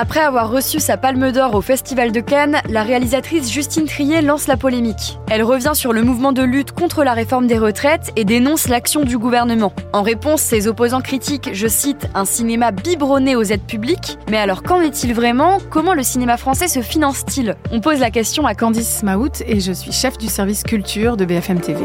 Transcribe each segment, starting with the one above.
Après avoir reçu sa palme d'or au Festival de Cannes, la réalisatrice Justine Trier lance la polémique. Elle revient sur le mouvement de lutte contre la réforme des retraites et dénonce l'action du gouvernement. En réponse, ses opposants critiquent, je cite, un cinéma biberonné aux aides publiques. Mais alors qu'en est-il vraiment? Comment le cinéma français se finance-t-il? On pose la question à Candice Maout et je suis chef du service culture de BFM TV.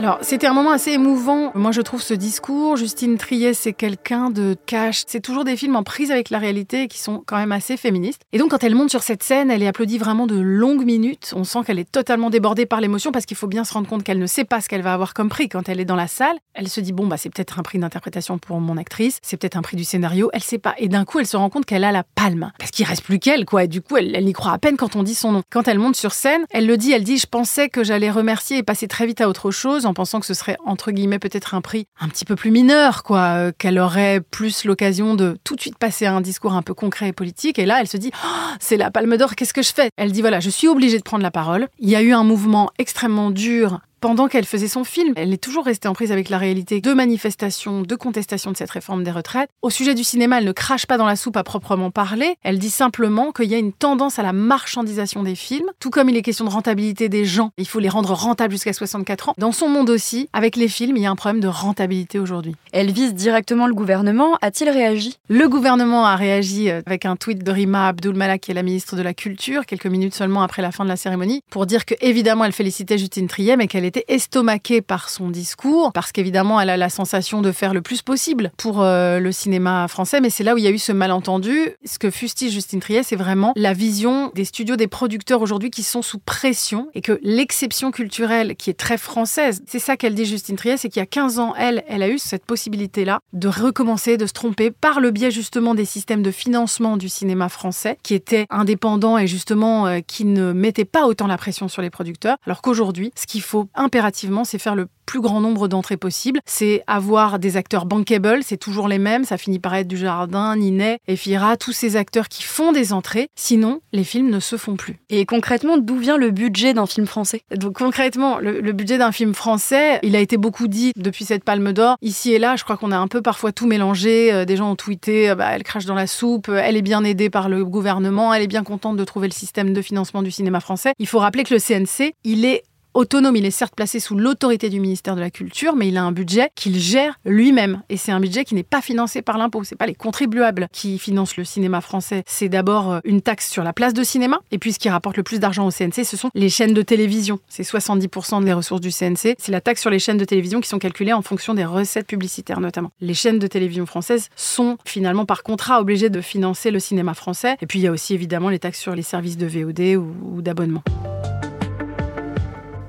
Alors, c'était un moment assez émouvant. Moi, je trouve ce discours. Justine Triet, c'est quelqu'un de cash. C'est toujours des films en prise avec la réalité qui sont quand même assez féministes. Et donc, quand elle monte sur cette scène, elle est applaudie vraiment de longues minutes. On sent qu'elle est totalement débordée par l'émotion parce qu'il faut bien se rendre compte qu'elle ne sait pas ce qu'elle va avoir comme prix quand elle est dans la salle. Elle se dit, bon, bah, c'est peut-être un prix d'interprétation pour mon actrice. C'est peut-être un prix du scénario. Elle sait pas. Et d'un coup, elle se rend compte qu'elle a la palme. Parce qu'il reste plus qu'elle, quoi. Et du coup, elle, elle croit à peine quand on dit son nom. Quand elle monte sur scène, elle le dit, elle dit, je pensais que j'allais remercier et passer très vite à autre chose en pensant que ce serait entre guillemets peut-être un prix un petit peu plus mineur, quoi, euh, qu'elle aurait plus l'occasion de tout de suite passer à un discours un peu concret et politique. Et là, elle se dit, oh, c'est la Palme d'Or, qu'est-ce que je fais? Elle dit voilà, je suis obligée de prendre la parole. Il y a eu un mouvement extrêmement dur pendant qu'elle faisait son film, elle est toujours restée en prise avec la réalité de manifestations, de contestation de cette réforme des retraites. Au sujet du cinéma, elle ne crache pas dans la soupe à proprement parler. Elle dit simplement qu'il y a une tendance à la marchandisation des films, tout comme il est question de rentabilité des gens. Il faut les rendre rentables jusqu'à 64 ans. Dans son monde aussi, avec les films, il y a un problème de rentabilité aujourd'hui. Elle vise directement le gouvernement. A-t-il réagi? Le gouvernement a réagi euh, avec un tweet de Rima Abdul Malak, qui est la ministre de la Culture, quelques minutes seulement après la fin de la cérémonie, pour dire que évidemment elle félicitait Justine Triet, mais qu'elle était estomaquée par son discours, parce qu'évidemment, elle a la sensation de faire le plus possible pour euh, le cinéma français, mais c'est là où il y a eu ce malentendu. Ce que fustige Justine Triet, c'est vraiment la vision des studios, des producteurs aujourd'hui qui sont sous pression et que l'exception culturelle qui est très française, c'est ça qu'elle dit Justine Triet, c'est qu'il y a 15 ans, elle, elle a eu cette possibilité-là de recommencer, de se tromper par le biais justement des systèmes de financement du cinéma français qui étaient indépendants et justement euh, qui ne mettaient pas autant la pression sur les producteurs, alors qu'aujourd'hui, ce qu'il faut impérativement, c'est faire le plus grand nombre d'entrées possible. C'est avoir des acteurs bankable, c'est toujours les mêmes. Ça finit par être du Jardin, Ninet, Efira, tous ces acteurs qui font des entrées. Sinon, les films ne se font plus. Et concrètement, d'où vient le budget d'un film français? Donc concrètement, le, budget d'un film français, il a été beaucoup dit depuis cette Palme d'Or. Ici et là, je crois qu'on a un peu parfois tout mélangé. Euh, des gens ont tweeté, euh, bah, elle crache dans la soupe, euh, elle est bien aidée par le gouvernement, elle est bien contente de trouver le système de financement du cinéma français. Il faut rappeler que le CNC, il est autonome. Il est certes placé sous l'autorité du ministère de la Culture, mais il a un budget qu'il gère lui-même. Et c'est un budget qui n'est pas financé par l'impôt. C'est pas les contribuables qui financent le cinéma français. C'est d'abord euh, une taxe sur la place de cinéma. Et puis ce qui rapporte le plus d'argent au CNC, ce sont les chaînes de télévision. C'est 70% des ressources du CNC. C'est la taxe sur les chaînes de télévision qui sont calculées en fonction des recettes publicitaires notamment. Les chaînes de télévision françaises sont finalement par contrat obligées de financer le cinéma français. Et puis il y a aussi évidemment les taxes sur les services de VOD ou d'abonnement.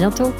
Bientôt